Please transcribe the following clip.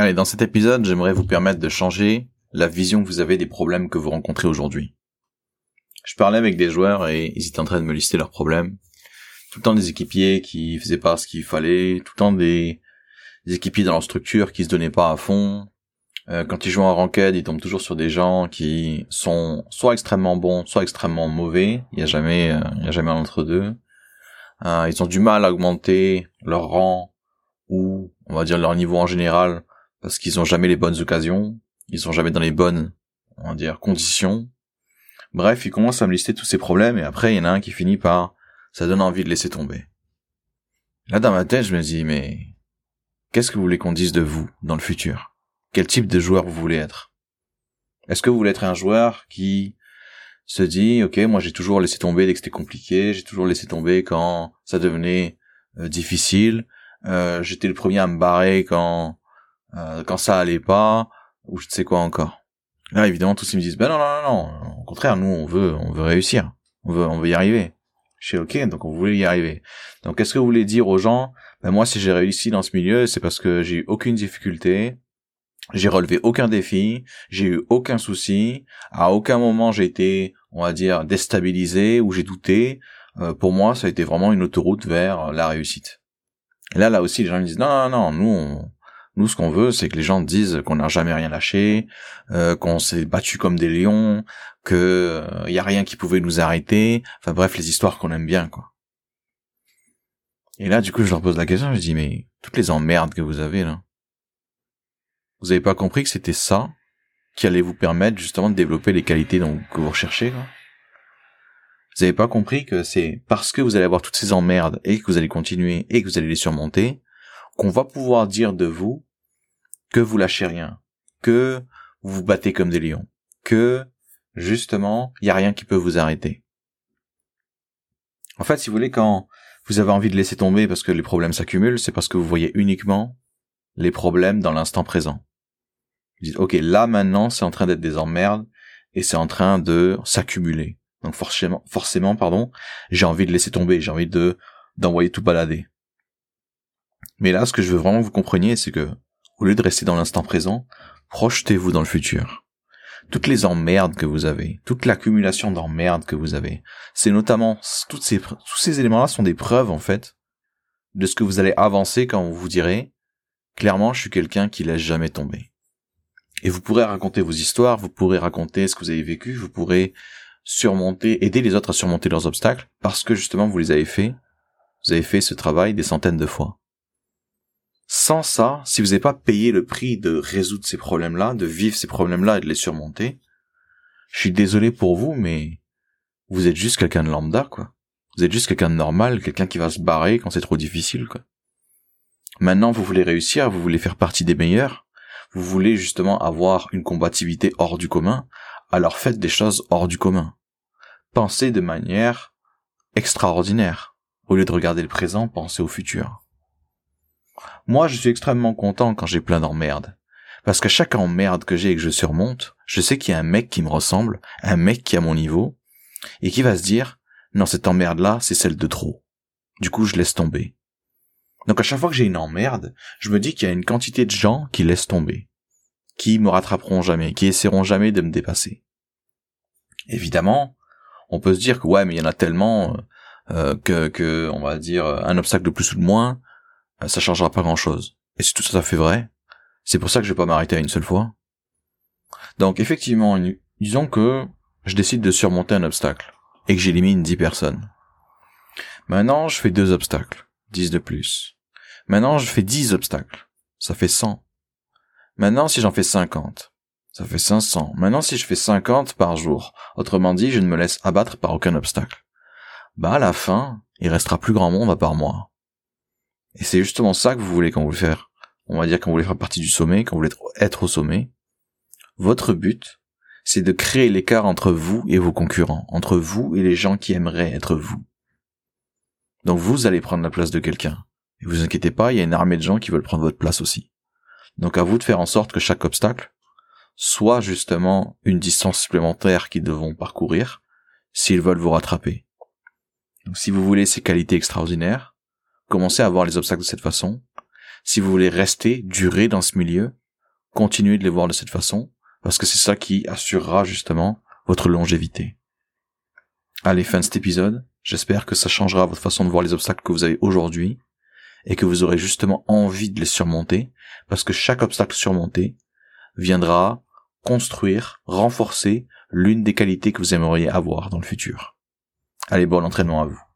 Allez, dans cet épisode, j'aimerais vous permettre de changer la vision que vous avez des problèmes que vous rencontrez aujourd'hui. Je parlais avec des joueurs et ils étaient en train de me lister leurs problèmes. Tout le temps des équipiers qui faisaient pas ce qu'il fallait, tout le temps des, équipiers dans leur structure qui se donnaient pas à fond. Euh, quand ils jouent en ranked, ils tombent toujours sur des gens qui sont soit extrêmement bons, soit extrêmement mauvais. Il y a jamais, euh, il y a jamais entre deux. Euh, ils ont du mal à augmenter leur rang ou on va dire leur niveau en général parce qu'ils ont jamais les bonnes occasions, ils sont jamais dans les bonnes, on va dire, conditions. Bref, ils commencent à me lister tous ces problèmes et après il y en a un qui finit par ça donne envie de laisser tomber. Là dans ma tête, je me dis mais qu'est-ce que vous voulez qu'on dise de vous dans le futur? Quel type de joueur vous voulez être? Est-ce que vous voulez être un joueur qui se dit OK, moi j'ai toujours laissé tomber dès que c'était compliqué, j'ai toujours laissé tomber quand ça devenait euh, difficile, euh, j'étais le premier à me barrer quand euh, quand ça allait pas ou je ne sais quoi encore. Là évidemment tous ils me disent ben non non non non, au contraire nous on veut on veut réussir, on veut on veut y arriver. Je suis ok donc on voulait y arriver. Donc qu'est-ce que vous voulez dire aux gens? Ben moi si j'ai réussi dans ce milieu c'est parce que j'ai eu aucune difficulté, j'ai relevé aucun défi, j'ai eu aucun souci, à aucun moment j'ai été, on va dire, déstabilisé ou j'ai douté. Euh, pour moi, ça a été vraiment une autoroute vers la réussite. Et là, là aussi, les gens me disent non, non, non, nous, on, nous, ce qu'on veut, c'est que les gens disent qu'on n'a jamais rien lâché, euh, qu'on s'est battu comme des lions, que il euh, y a rien qui pouvait nous arrêter. Enfin bref, les histoires qu'on aime bien, quoi. Et là, du coup, je leur pose la question, je dis mais toutes les emmerdes que vous avez là, vous avez pas compris que c'était ça qui allait vous permettre justement de développer les qualités que vous recherchez, quoi? Vous avez pas compris que c'est parce que vous allez avoir toutes ces emmerdes et que vous allez continuer et que vous allez les surmonter qu'on va pouvoir dire de vous que vous lâchez rien, que vous vous battez comme des lions, que justement, il y a rien qui peut vous arrêter. En fait, si vous voulez, quand vous avez envie de laisser tomber parce que les problèmes s'accumulent, c'est parce que vous voyez uniquement les problèmes dans l'instant présent. Vous dites, ok, là maintenant, c'est en train d'être des emmerdes et c'est en train de s'accumuler. Donc forcément, forcément, pardon, j'ai envie de laisser tomber, j'ai envie de d'envoyer tout balader. Mais là, ce que je veux vraiment que vous compreniez, c'est que, au lieu de rester dans l'instant présent, projetez-vous dans le futur. Toutes les emmerdes que vous avez, toute l'accumulation d'emmerdes que vous avez, c'est notamment, tous ces éléments-là sont des preuves, en fait, de ce que vous allez avancer quand vous vous direz, clairement, je suis quelqu'un qui laisse jamais tomber. Et vous pourrez raconter vos histoires, vous pourrez raconter ce que vous avez vécu, vous pourrez surmonter, aider les autres à surmonter leurs obstacles, parce que justement vous les avez fait, vous avez fait ce travail des centaines de fois. Sans ça, si vous n'avez pas payé le prix de résoudre ces problèmes-là, de vivre ces problèmes-là et de les surmonter, je suis désolé pour vous, mais vous êtes juste quelqu'un de lambda, quoi. Vous êtes juste quelqu'un de normal, quelqu'un qui va se barrer quand c'est trop difficile, quoi. Maintenant, vous voulez réussir, vous voulez faire partie des meilleurs, vous voulez justement avoir une combativité hors du commun, alors faites des choses hors du commun. Pensez de manière extraordinaire. Au lieu de regarder le présent, pensez au futur. Moi, je suis extrêmement content quand j'ai plein d'emmerdes. Parce qu'à chaque emmerde que j'ai et que je surmonte, je sais qu'il y a un mec qui me ressemble, un mec qui a mon niveau, et qui va se dire, non, cette emmerde-là, c'est celle de trop. Du coup, je laisse tomber. Donc à chaque fois que j'ai une emmerde, je me dis qu'il y a une quantité de gens qui laissent tomber qui me rattraperont jamais, qui essaieront jamais de me dépasser. Évidemment, on peut se dire que ouais, mais il y en a tellement euh, que, que, on va dire, un obstacle de plus ou de moins, euh, ça changera pas grand-chose. Et c'est tout ça fait vrai. C'est pour ça que je vais pas m'arrêter à une seule fois. Donc effectivement, disons que je décide de surmonter un obstacle et que j'élimine 10 personnes. Maintenant, je fais deux obstacles, 10 de plus. Maintenant, je fais 10 obstacles, ça fait 100. Maintenant, si j'en fais 50, ça fait 500. Maintenant, si je fais 50 par jour, autrement dit, je ne me laisse abattre par aucun obstacle. Bah, à la fin, il restera plus grand monde à part moi. Et c'est justement ça que vous voulez quand vous voulez faire. On va dire quand vous voulez faire partie du sommet, quand vous voulez être au sommet. Votre but, c'est de créer l'écart entre vous et vos concurrents, entre vous et les gens qui aimeraient être vous. Donc vous allez prendre la place de quelqu'un. Et vous inquiétez pas, il y a une armée de gens qui veulent prendre votre place aussi. Donc à vous de faire en sorte que chaque obstacle soit justement une distance supplémentaire qu'ils devront parcourir s'ils veulent vous rattraper. Donc si vous voulez ces qualités extraordinaires, commencez à voir les obstacles de cette façon. Si vous voulez rester, durer dans ce milieu, continuez de les voir de cette façon, parce que c'est ça qui assurera justement votre longévité. Allez, fin de cet épisode. J'espère que ça changera votre façon de voir les obstacles que vous avez aujourd'hui et que vous aurez justement envie de les surmonter parce que chaque obstacle surmonté viendra construire, renforcer l'une des qualités que vous aimeriez avoir dans le futur. Allez, bon entraînement à vous.